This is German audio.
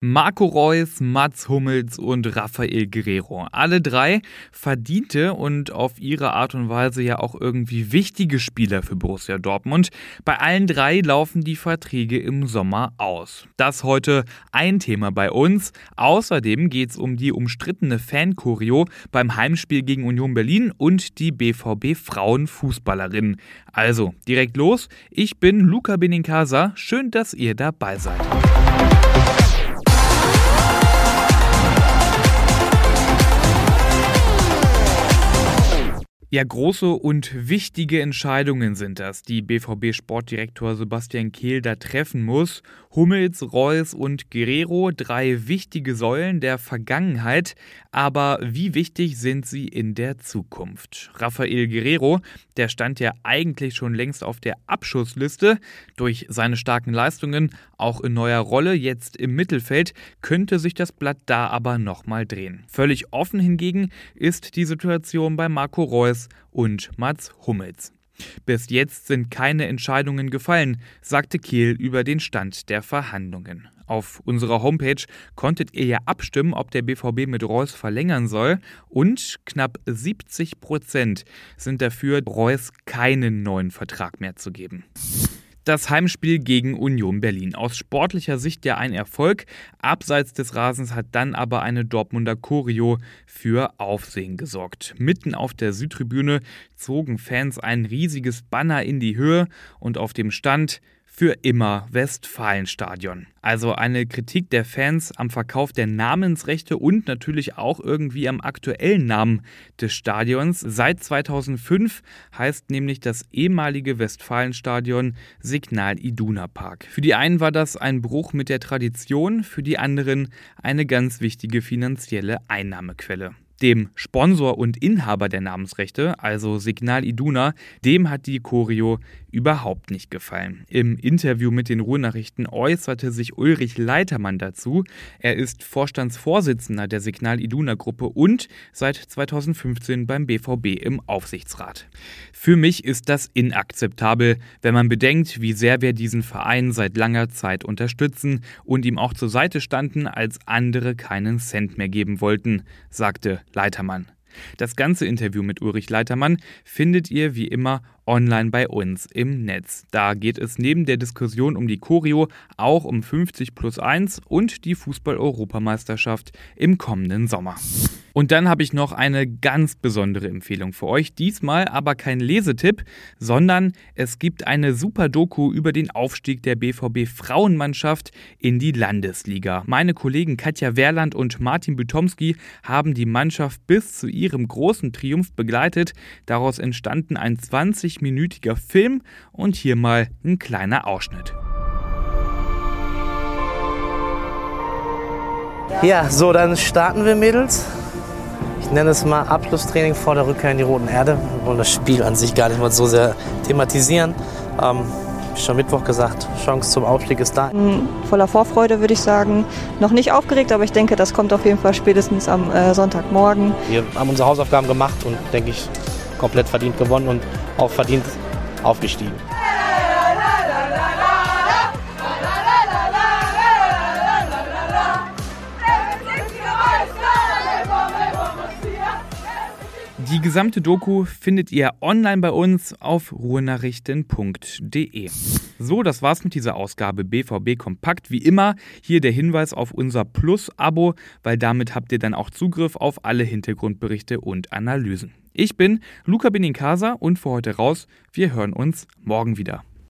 Marco Reus, Mats Hummels und Rafael Guerrero. Alle drei verdiente und auf ihre Art und Weise ja auch irgendwie wichtige Spieler für Borussia Dortmund. Bei allen drei laufen die Verträge im Sommer aus. Das heute ein Thema bei uns. Außerdem geht es um die umstrittene Fankurio beim Heimspiel gegen Union Berlin und die BVB Frauenfußballerinnen. Also direkt los. Ich bin Luca Benincasa. Schön, dass ihr dabei seid. Ja, große und wichtige Entscheidungen sind das, die BVB-Sportdirektor Sebastian Kehl da treffen muss. Hummels, Reus und Guerrero, drei wichtige Säulen der Vergangenheit, aber wie wichtig sind sie in der Zukunft? Rafael Guerrero, der stand ja eigentlich schon längst auf der Abschussliste. Durch seine starken Leistungen, auch in neuer Rolle, jetzt im Mittelfeld, könnte sich das Blatt da aber nochmal drehen. Völlig offen hingegen ist die Situation bei Marco Reus und Mats Hummels. Bis jetzt sind keine Entscheidungen gefallen, sagte Kehl über den Stand der Verhandlungen. Auf unserer Homepage konntet ihr ja abstimmen, ob der BVB mit Reus verlängern soll und knapp 70 Prozent sind dafür, Reus keinen neuen Vertrag mehr zu geben. Das Heimspiel gegen Union Berlin. Aus sportlicher Sicht ja ein Erfolg. Abseits des Rasens hat dann aber eine Dortmunder Choreo für Aufsehen gesorgt. Mitten auf der Südtribüne zogen Fans ein riesiges Banner in die Höhe und auf dem Stand für immer Westfalenstadion. Also eine Kritik der Fans am Verkauf der Namensrechte und natürlich auch irgendwie am aktuellen Namen des Stadions. Seit 2005 heißt nämlich das ehemalige Westfalenstadion Signal Iduna Park. Für die einen war das ein Bruch mit der Tradition, für die anderen eine ganz wichtige finanzielle Einnahmequelle. Dem Sponsor und Inhaber der Namensrechte, also Signal Iduna, dem hat die Choreo überhaupt nicht gefallen. Im Interview mit den Ruhrnachrichten äußerte sich Ulrich Leitermann dazu. Er ist Vorstandsvorsitzender der Signal Iduna Gruppe und seit 2015 beim BVB im Aufsichtsrat. Für mich ist das inakzeptabel, wenn man bedenkt, wie sehr wir diesen Verein seit langer Zeit unterstützen und ihm auch zur Seite standen, als andere keinen Cent mehr geben wollten, sagte Leitermann. Das ganze Interview mit Ulrich Leitermann findet ihr wie immer online bei uns im Netz. Da geht es neben der Diskussion um die Choreo auch um 50 plus 1 und die Fußball-Europameisterschaft im kommenden Sommer. Und dann habe ich noch eine ganz besondere Empfehlung für euch. Diesmal aber kein Lesetipp, sondern es gibt eine super Doku über den Aufstieg der BVB Frauenmannschaft in die Landesliga. Meine Kollegen Katja Wehrland und Martin Bütomski haben die Mannschaft bis zu ihrem großen Triumph begleitet. Daraus entstanden ein 20-minütiger Film und hier mal ein kleiner Ausschnitt. Ja, so, dann starten wir, Mädels ich nenne es mal Abschlusstraining vor der Rückkehr in die Roten Erde. Wir wollen das Spiel an sich gar nicht mal so sehr thematisieren. Ähm, schon Mittwoch gesagt, Chance zum Aufstieg ist da. Voller Vorfreude würde ich sagen. Noch nicht aufgeregt, aber ich denke, das kommt auf jeden Fall spätestens am äh, Sonntagmorgen. Wir haben unsere Hausaufgaben gemacht und, denke ich, komplett verdient gewonnen und auch verdient aufgestiegen. Die gesamte Doku findet ihr online bei uns auf ruhenachrichten.de. So, das war's mit dieser Ausgabe BVB Kompakt. Wie immer hier der Hinweis auf unser Plus-Abo, weil damit habt ihr dann auch Zugriff auf alle Hintergrundberichte und Analysen. Ich bin Luca Benincasa und für heute raus. Wir hören uns morgen wieder.